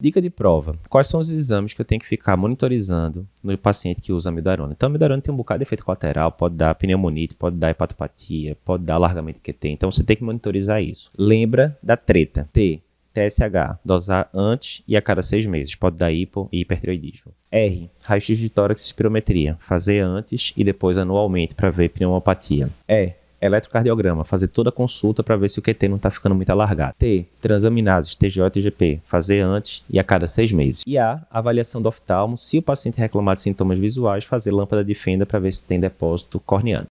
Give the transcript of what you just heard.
Dica de prova. Quais são os exames que eu tenho que ficar monitorizando no paciente que usa amidarona? Então, a amidarona tem um bocado de efeito colateral, pode dar pneumonite, pode dar hepatopatia, pode dar alargamento QT. Então, você tem que monitorizar isso. Lembra da treta. T. TSH, dosar antes e a cada seis meses. Pode dar hipo e hipertiroidismo. R. Raio-X de tórax e espirometria. Fazer antes e depois anualmente para ver pneumopatia. E eletrocardiograma, fazer toda a consulta para ver se o QT não está ficando muito alargado. T, transaminases, TGO e TGP, fazer antes e a cada seis meses. E A, avaliação do oftalmo, se o paciente reclamar de sintomas visuais, fazer lâmpada de fenda para ver se tem depósito corneano.